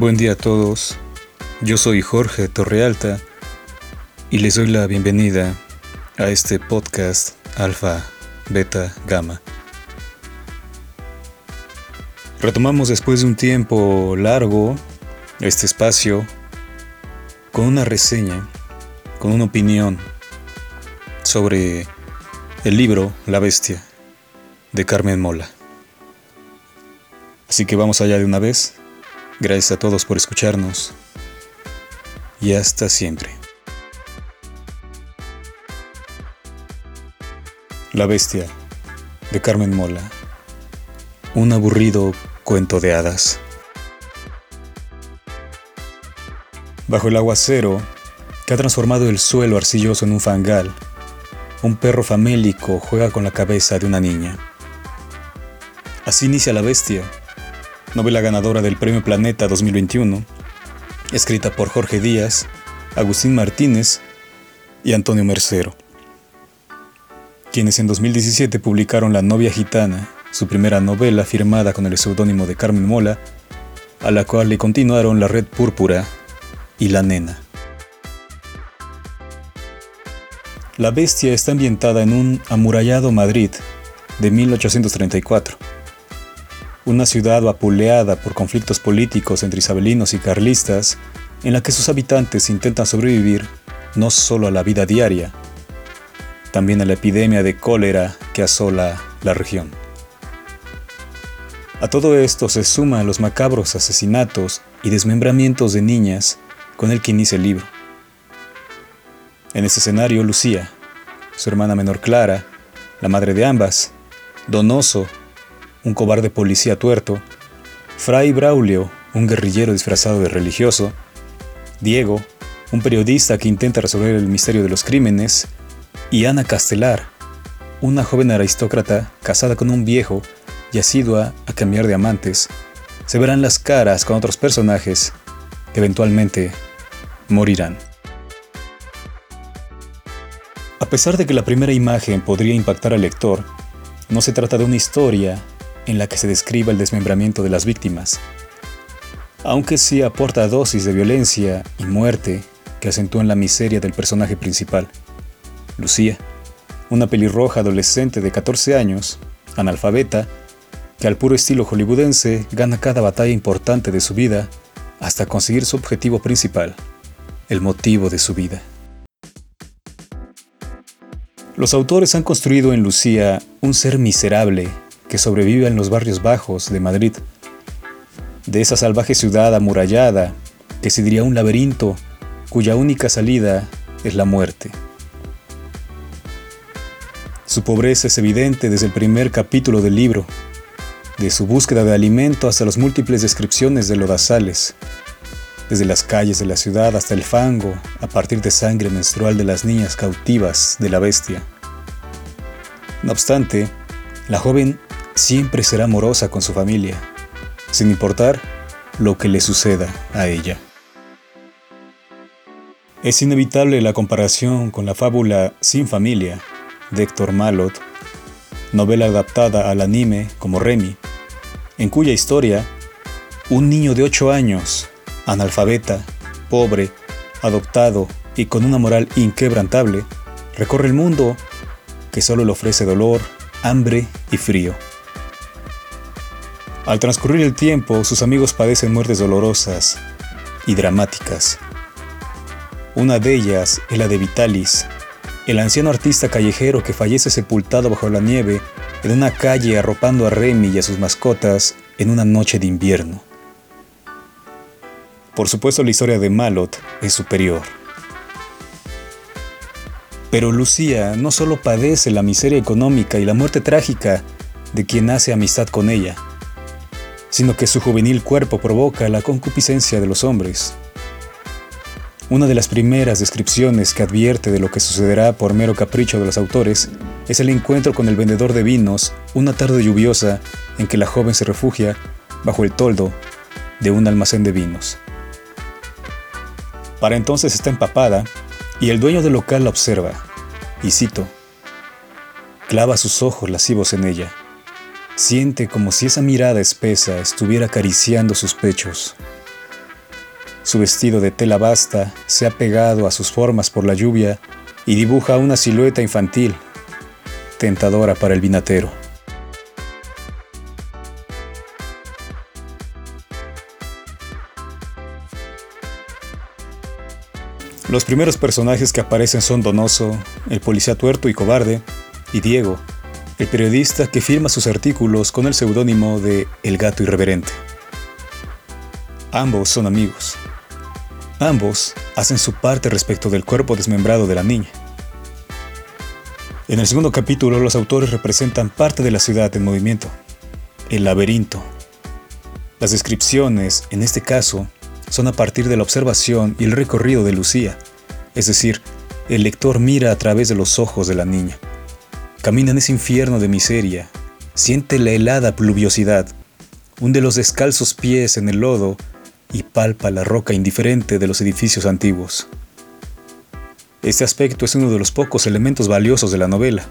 Buen día a todos. Yo soy Jorge Torrealta y les doy la bienvenida a este podcast Alfa, Beta, Gamma. Retomamos después de un tiempo largo este espacio con una reseña, con una opinión sobre el libro La Bestia de Carmen Mola. Así que vamos allá de una vez. Gracias a todos por escucharnos y hasta siempre. La Bestia de Carmen Mola. Un aburrido cuento de hadas. Bajo el aguacero que ha transformado el suelo arcilloso en un fangal, un perro famélico juega con la cabeza de una niña. Así inicia la bestia, novela ganadora del Premio Planeta 2021, escrita por Jorge Díaz, Agustín Martínez y Antonio Mercero, quienes en 2017 publicaron La novia gitana, su primera novela firmada con el seudónimo de Carmen Mola, a la cual le continuaron La red púrpura y La nena. La bestia está ambientada en un amurallado Madrid de 1834 una ciudad vapuleada por conflictos políticos entre isabelinos y carlistas, en la que sus habitantes intentan sobrevivir no solo a la vida diaria, también a la epidemia de cólera que asola la región. A todo esto se suman los macabros asesinatos y desmembramientos de niñas con el que inicia el libro. En ese escenario, Lucía, su hermana menor Clara, la madre de ambas, Donoso, un cobarde policía tuerto, Fray Braulio, un guerrillero disfrazado de religioso, Diego, un periodista que intenta resolver el misterio de los crímenes, y Ana Castelar, una joven aristócrata casada con un viejo y asidua a cambiar de amantes, se verán las caras con otros personajes que eventualmente morirán. A pesar de que la primera imagen podría impactar al lector, no se trata de una historia en la que se describa el desmembramiento de las víctimas, aunque sí aporta dosis de violencia y muerte que acentúan la miseria del personaje principal, Lucía, una pelirroja adolescente de 14 años, analfabeta, que al puro estilo hollywoodense gana cada batalla importante de su vida hasta conseguir su objetivo principal, el motivo de su vida. Los autores han construido en Lucía un ser miserable que sobrevive en los barrios bajos de Madrid, de esa salvaje ciudad amurallada que un laberinto cuya única salida es la muerte. Su pobreza es evidente desde el primer capítulo del libro, de su búsqueda de alimento hasta las múltiples descripciones de lodazales, desde las calles de la ciudad hasta el fango, a partir de sangre menstrual de las niñas cautivas de la bestia. No obstante, la joven siempre será amorosa con su familia, sin importar lo que le suceda a ella. Es inevitable la comparación con la fábula Sin familia de Héctor Malot, novela adaptada al anime como Remy, en cuya historia un niño de 8 años, analfabeta, pobre, adoptado y con una moral inquebrantable, recorre el mundo que solo le ofrece dolor, hambre y frío. Al transcurrir el tiempo, sus amigos padecen muertes dolorosas y dramáticas. Una de ellas es la de Vitalis, el anciano artista callejero que fallece sepultado bajo la nieve en una calle arropando a Remy y a sus mascotas en una noche de invierno. Por supuesto la historia de Malot es superior. Pero Lucía no solo padece la miseria económica y la muerte trágica de quien hace amistad con ella, sino que su juvenil cuerpo provoca la concupiscencia de los hombres. Una de las primeras descripciones que advierte de lo que sucederá por mero capricho de los autores es el encuentro con el vendedor de vinos una tarde lluviosa en que la joven se refugia bajo el toldo de un almacén de vinos. Para entonces está empapada y el dueño del local la observa, y cito, clava sus ojos lascivos en ella. Siente como si esa mirada espesa estuviera acariciando sus pechos. Su vestido de tela basta se ha pegado a sus formas por la lluvia y dibuja una silueta infantil, tentadora para el vinatero. Los primeros personajes que aparecen son Donoso, el policía tuerto y cobarde, y Diego, el periodista que firma sus artículos con el seudónimo de El Gato Irreverente. Ambos son amigos. Ambos hacen su parte respecto del cuerpo desmembrado de la niña. En el segundo capítulo los autores representan parte de la ciudad en movimiento, el laberinto. Las descripciones, en este caso, son a partir de la observación y el recorrido de Lucía, es decir, el lector mira a través de los ojos de la niña. Camina en ese infierno de miseria, siente la helada pluviosidad, hunde los descalzos pies en el lodo y palpa la roca indiferente de los edificios antiguos. Este aspecto es uno de los pocos elementos valiosos de la novela.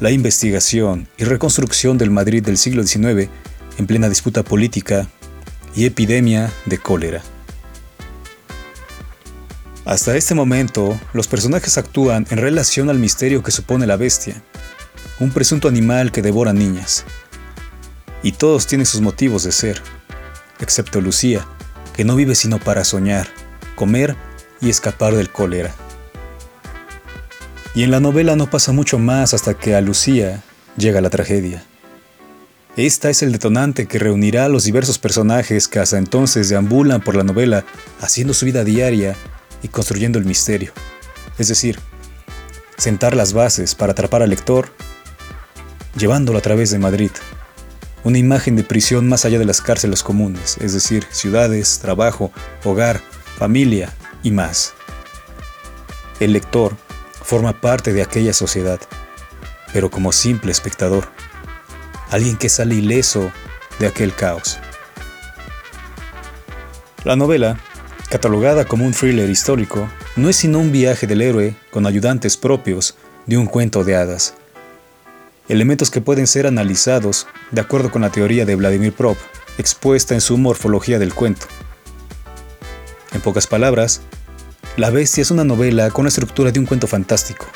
La investigación y reconstrucción del Madrid del siglo XIX en plena disputa política y epidemia de cólera. Hasta este momento, los personajes actúan en relación al misterio que supone la bestia, un presunto animal que devora niñas. Y todos tienen sus motivos de ser, excepto Lucía, que no vive sino para soñar, comer y escapar del cólera. Y en la novela no pasa mucho más hasta que a Lucía llega la tragedia. Esta es el detonante que reunirá a los diversos personajes que hasta entonces deambulan por la novela haciendo su vida diaria y construyendo el misterio. Es decir, sentar las bases para atrapar al lector, llevándolo a través de Madrid. Una imagen de prisión más allá de las cárceles comunes, es decir, ciudades, trabajo, hogar, familia y más. El lector forma parte de aquella sociedad, pero como simple espectador, alguien que sale ileso de aquel caos. La novela catalogada como un thriller histórico, no es sino un viaje del héroe con ayudantes propios de un cuento de hadas. Elementos que pueden ser analizados de acuerdo con la teoría de Vladimir Prop, expuesta en su morfología del cuento. En pocas palabras, La Bestia es una novela con la estructura de un cuento fantástico,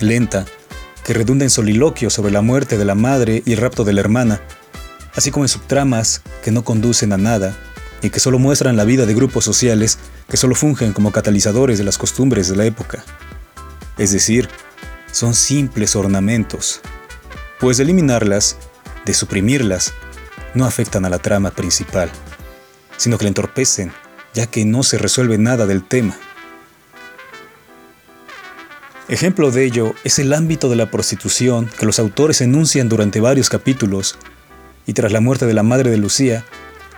lenta, que redunda en soliloquios sobre la muerte de la madre y el rapto de la hermana, así como en subtramas que no conducen a nada y que solo muestran la vida de grupos sociales que solo fungen como catalizadores de las costumbres de la época. Es decir, son simples ornamentos, pues eliminarlas, de suprimirlas, no afectan a la trama principal, sino que la entorpecen, ya que no se resuelve nada del tema. Ejemplo de ello es el ámbito de la prostitución que los autores enuncian durante varios capítulos, y tras la muerte de la madre de Lucía,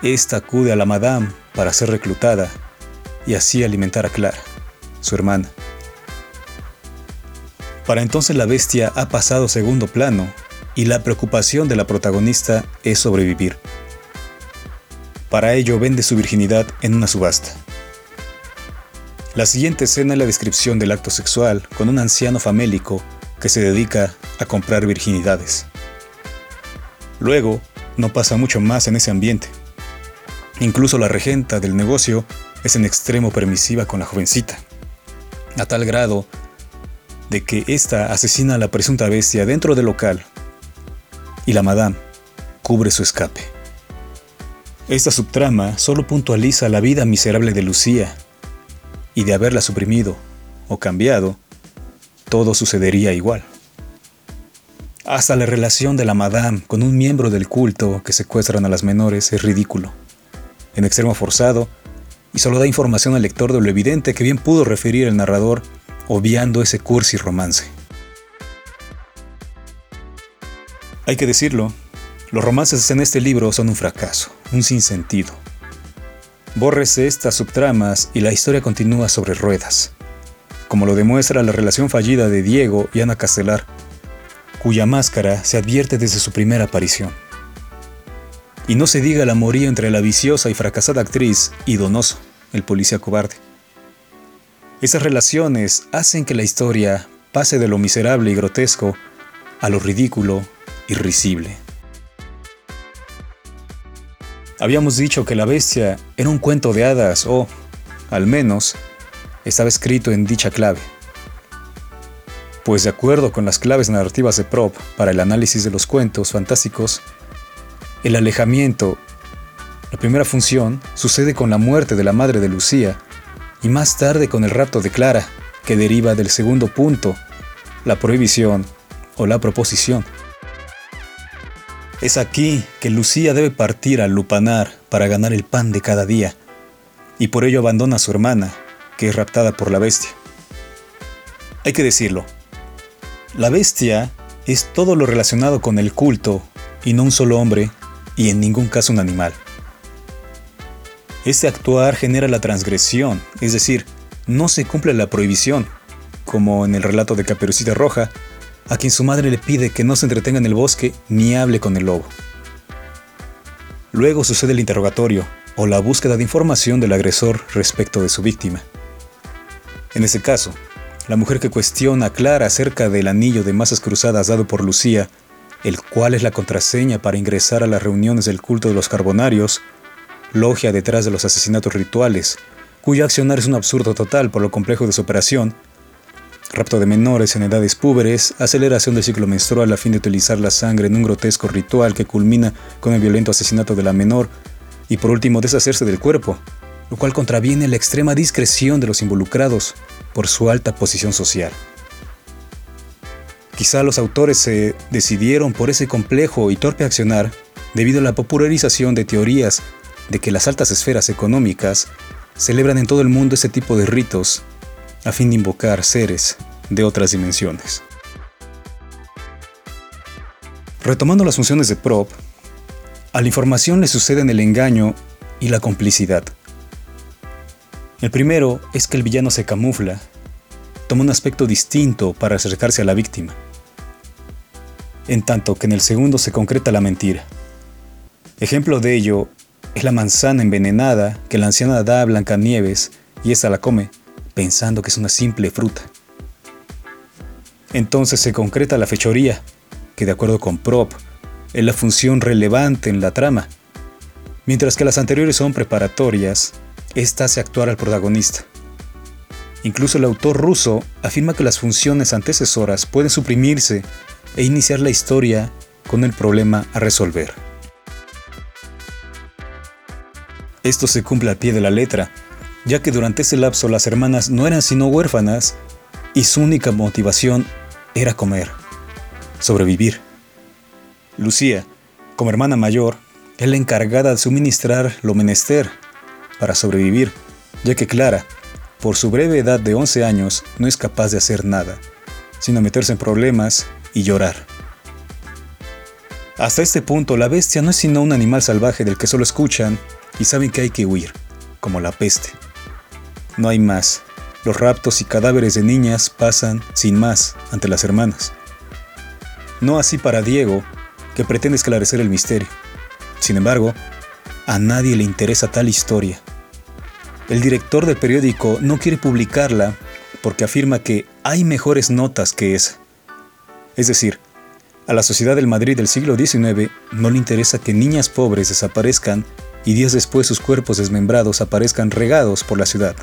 esta acude a la madame para ser reclutada y así alimentar a Clara, su hermana. Para entonces la bestia ha pasado segundo plano y la preocupación de la protagonista es sobrevivir. Para ello vende su virginidad en una subasta. La siguiente escena es la descripción del acto sexual con un anciano famélico que se dedica a comprar virginidades. Luego, no pasa mucho más en ese ambiente. Incluso la regenta del negocio es en extremo permisiva con la jovencita, a tal grado de que ésta asesina a la presunta bestia dentro del local y la madame cubre su escape. Esta subtrama solo puntualiza la vida miserable de Lucía y de haberla suprimido o cambiado, todo sucedería igual. Hasta la relación de la madame con un miembro del culto que secuestran a las menores es ridículo en extremo forzado, y solo da información al lector de lo evidente que bien pudo referir el narrador, obviando ese cursi romance. Hay que decirlo, los romances en este libro son un fracaso, un sinsentido. Bórrese estas subtramas y la historia continúa sobre ruedas, como lo demuestra la relación fallida de Diego y Ana Castelar, cuya máscara se advierte desde su primera aparición. Y no se diga el amorío entre la viciosa y fracasada actriz y Donoso, el policía cobarde. Esas relaciones hacen que la historia pase de lo miserable y grotesco a lo ridículo y risible. Habíamos dicho que la bestia era un cuento de hadas o, al menos, estaba escrito en dicha clave. Pues de acuerdo con las claves narrativas de Prop para el análisis de los cuentos fantásticos, el alejamiento, la primera función, sucede con la muerte de la madre de Lucía y más tarde con el rapto de Clara, que deriva del segundo punto, la prohibición o la proposición. Es aquí que Lucía debe partir al lupanar para ganar el pan de cada día, y por ello abandona a su hermana, que es raptada por la bestia. Hay que decirlo, la bestia es todo lo relacionado con el culto, y no un solo hombre, y en ningún caso un animal. Este actuar genera la transgresión, es decir, no se cumple la prohibición, como en el relato de Caperucita Roja, a quien su madre le pide que no se entretenga en el bosque ni hable con el lobo. Luego sucede el interrogatorio o la búsqueda de información del agresor respecto de su víctima. En ese caso, la mujer que cuestiona a Clara acerca del anillo de masas cruzadas dado por Lucía, el cual es la contraseña para ingresar a las reuniones del culto de los carbonarios, logia detrás de los asesinatos rituales, cuyo accionar es un absurdo total por lo complejo de su operación, rapto de menores en edades púberes, aceleración del ciclo menstrual a fin de utilizar la sangre en un grotesco ritual que culmina con el violento asesinato de la menor, y por último deshacerse del cuerpo, lo cual contraviene la extrema discreción de los involucrados por su alta posición social. Quizá los autores se decidieron por ese complejo y torpe accionar debido a la popularización de teorías de que las altas esferas económicas celebran en todo el mundo ese tipo de ritos a fin de invocar seres de otras dimensiones. Retomando las funciones de prop, a la información le suceden el engaño y la complicidad. El primero es que el villano se camufla, toma un aspecto distinto para acercarse a la víctima, en tanto que en el segundo se concreta la mentira. Ejemplo de ello es la manzana envenenada que la anciana da a Blancanieves y ésta la come, pensando que es una simple fruta. Entonces se concreta la fechoría, que de acuerdo con Prop, es la función relevante en la trama. Mientras que las anteriores son preparatorias, esta hace actuar al protagonista. Incluso el autor ruso afirma que las funciones antecesoras pueden suprimirse e iniciar la historia con el problema a resolver. Esto se cumple al pie de la letra, ya que durante ese lapso las hermanas no eran sino huérfanas y su única motivación era comer, sobrevivir. Lucía, como hermana mayor, es la encargada de suministrar lo menester para sobrevivir, ya que Clara, por su breve edad de 11 años, no es capaz de hacer nada, sino meterse en problemas y llorar. Hasta este punto, la bestia no es sino un animal salvaje del que solo escuchan y saben que hay que huir, como la peste. No hay más. Los raptos y cadáveres de niñas pasan sin más ante las hermanas. No así para Diego, que pretende esclarecer el misterio. Sin embargo, a nadie le interesa tal historia. El director del periódico no quiere publicarla porque afirma que hay mejores notas que esa. Es decir, a la sociedad del Madrid del siglo XIX no le interesa que niñas pobres desaparezcan y días después sus cuerpos desmembrados aparezcan regados por la ciudad.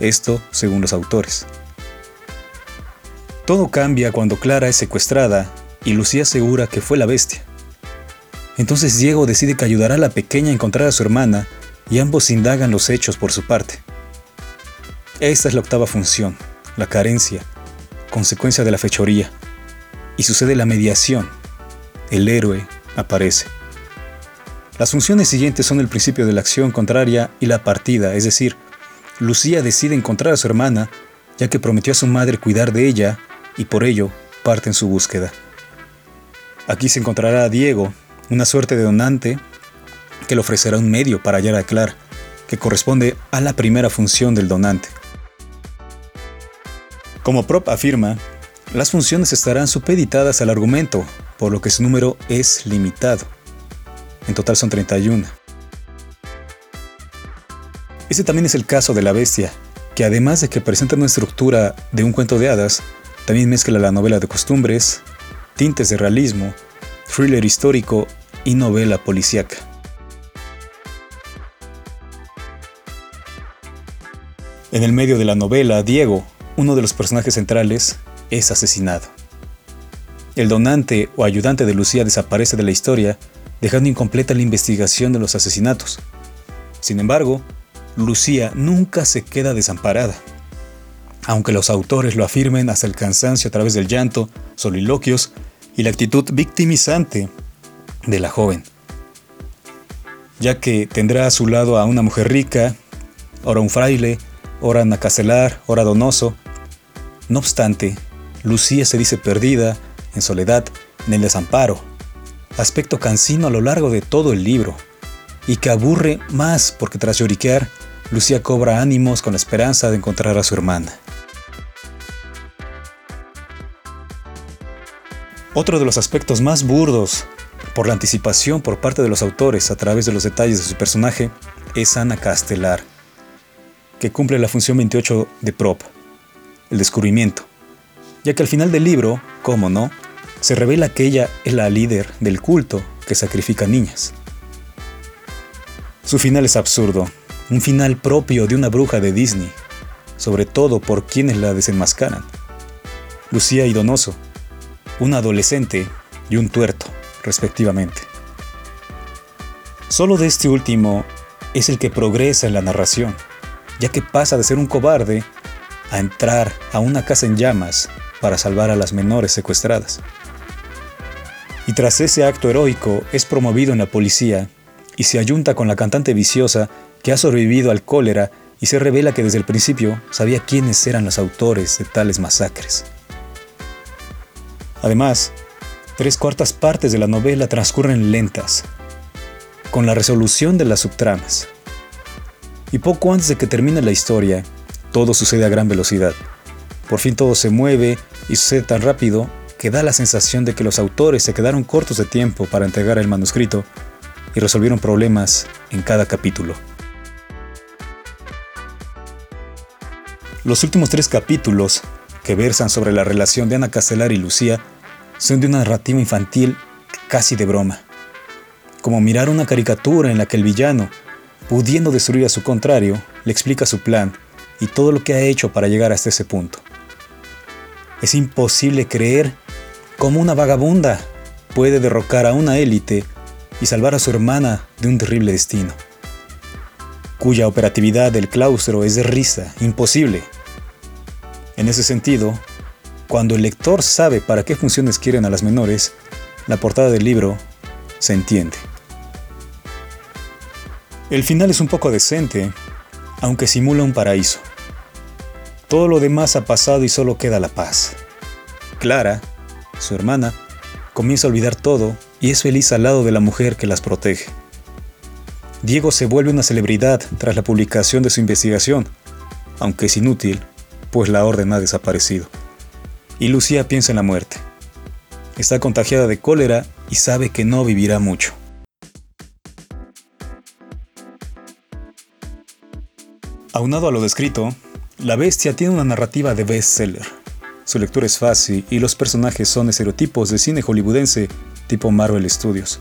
Esto según los autores. Todo cambia cuando Clara es secuestrada y Lucía asegura que fue la bestia. Entonces Diego decide que ayudará a la pequeña a encontrar a su hermana y ambos indagan los hechos por su parte. Esta es la octava función, la carencia, consecuencia de la fechoría. Y sucede la mediación. El héroe aparece. Las funciones siguientes son el principio de la acción contraria y la partida, es decir, Lucía decide encontrar a su hermana, ya que prometió a su madre cuidar de ella, y por ello parte en su búsqueda. Aquí se encontrará a Diego, una suerte de donante, que le ofrecerá un medio para hallar a Clara, que corresponde a la primera función del donante. Como Prop afirma, las funciones estarán supeditadas al argumento, por lo que su número es limitado. En total son 31. Este también es el caso de La Bestia, que además de que presenta una estructura de un cuento de hadas, también mezcla la novela de costumbres, tintes de realismo, thriller histórico y novela policíaca. En el medio de la novela, Diego, uno de los personajes centrales, es asesinado. El donante o ayudante de Lucía desaparece de la historia dejando incompleta la investigación de los asesinatos. Sin embargo, Lucía nunca se queda desamparada. Aunque los autores lo afirmen hasta el cansancio a través del llanto, soliloquios y la actitud victimizante de la joven, ya que tendrá a su lado a una mujer rica, ora un fraile, ora nacacelar, ora donoso. No obstante, Lucía se dice perdida, en soledad, en el desamparo, aspecto cansino a lo largo de todo el libro, y que aburre más porque tras lloriquear, Lucía cobra ánimos con la esperanza de encontrar a su hermana. Otro de los aspectos más burdos por la anticipación por parte de los autores a través de los detalles de su personaje es Ana Castelar, que cumple la función 28 de prop, el descubrimiento, ya que al final del libro, cómo no, se revela que ella es la líder del culto que sacrifica niñas. Su final es absurdo, un final propio de una bruja de Disney, sobre todo por quienes la desenmascaran. Lucía y Donoso, un adolescente y un tuerto, respectivamente. Solo de este último es el que progresa en la narración, ya que pasa de ser un cobarde a entrar a una casa en llamas para salvar a las menores secuestradas y tras ese acto heroico es promovido en la policía y se ayunta con la cantante viciosa que ha sobrevivido al cólera y se revela que desde el principio sabía quiénes eran los autores de tales masacres. Además, tres cuartas partes de la novela transcurren lentas, con la resolución de las subtramas. Y poco antes de que termine la historia, todo sucede a gran velocidad. Por fin todo se mueve y sucede tan rápido que da la sensación de que los autores se quedaron cortos de tiempo para entregar el manuscrito y resolvieron problemas en cada capítulo. Los últimos tres capítulos, que versan sobre la relación de Ana Castelar y Lucía, son de una narrativa infantil casi de broma, como mirar una caricatura en la que el villano, pudiendo destruir a su contrario, le explica su plan y todo lo que ha hecho para llegar hasta ese punto. Es imposible creer cómo una vagabunda puede derrocar a una élite y salvar a su hermana de un terrible destino, cuya operatividad del claustro es de risa, imposible. En ese sentido, cuando el lector sabe para qué funciones quieren a las menores, la portada del libro se entiende. El final es un poco decente, aunque simula un paraíso. Todo lo demás ha pasado y solo queda la paz. Clara, su hermana, comienza a olvidar todo y es feliz al lado de la mujer que las protege. Diego se vuelve una celebridad tras la publicación de su investigación, aunque es inútil, pues la orden ha desaparecido. Y Lucía piensa en la muerte. Está contagiada de cólera y sabe que no vivirá mucho. Aunado a lo descrito, la Bestia tiene una narrativa de bestseller. Su lectura es fácil y los personajes son estereotipos de cine hollywoodense tipo Marvel Studios.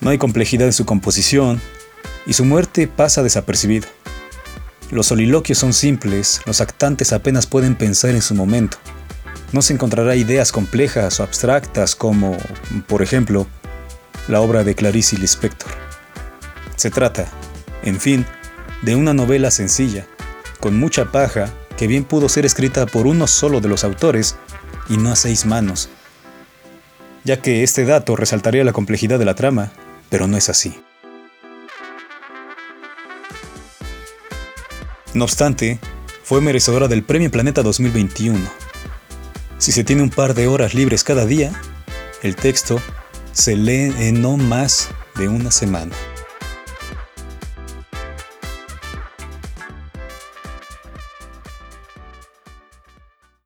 No hay complejidad en su composición y su muerte pasa desapercibida. Los soliloquios son simples, los actantes apenas pueden pensar en su momento. No se encontrará ideas complejas o abstractas como, por ejemplo, la obra de Clarice Lispector. Se trata, en fin, de una novela sencilla, con mucha paja que bien pudo ser escrita por uno solo de los autores y no a seis manos, ya que este dato resaltaría la complejidad de la trama, pero no es así. No obstante, fue merecedora del Premio Planeta 2021. Si se tiene un par de horas libres cada día, el texto se lee en no más de una semana.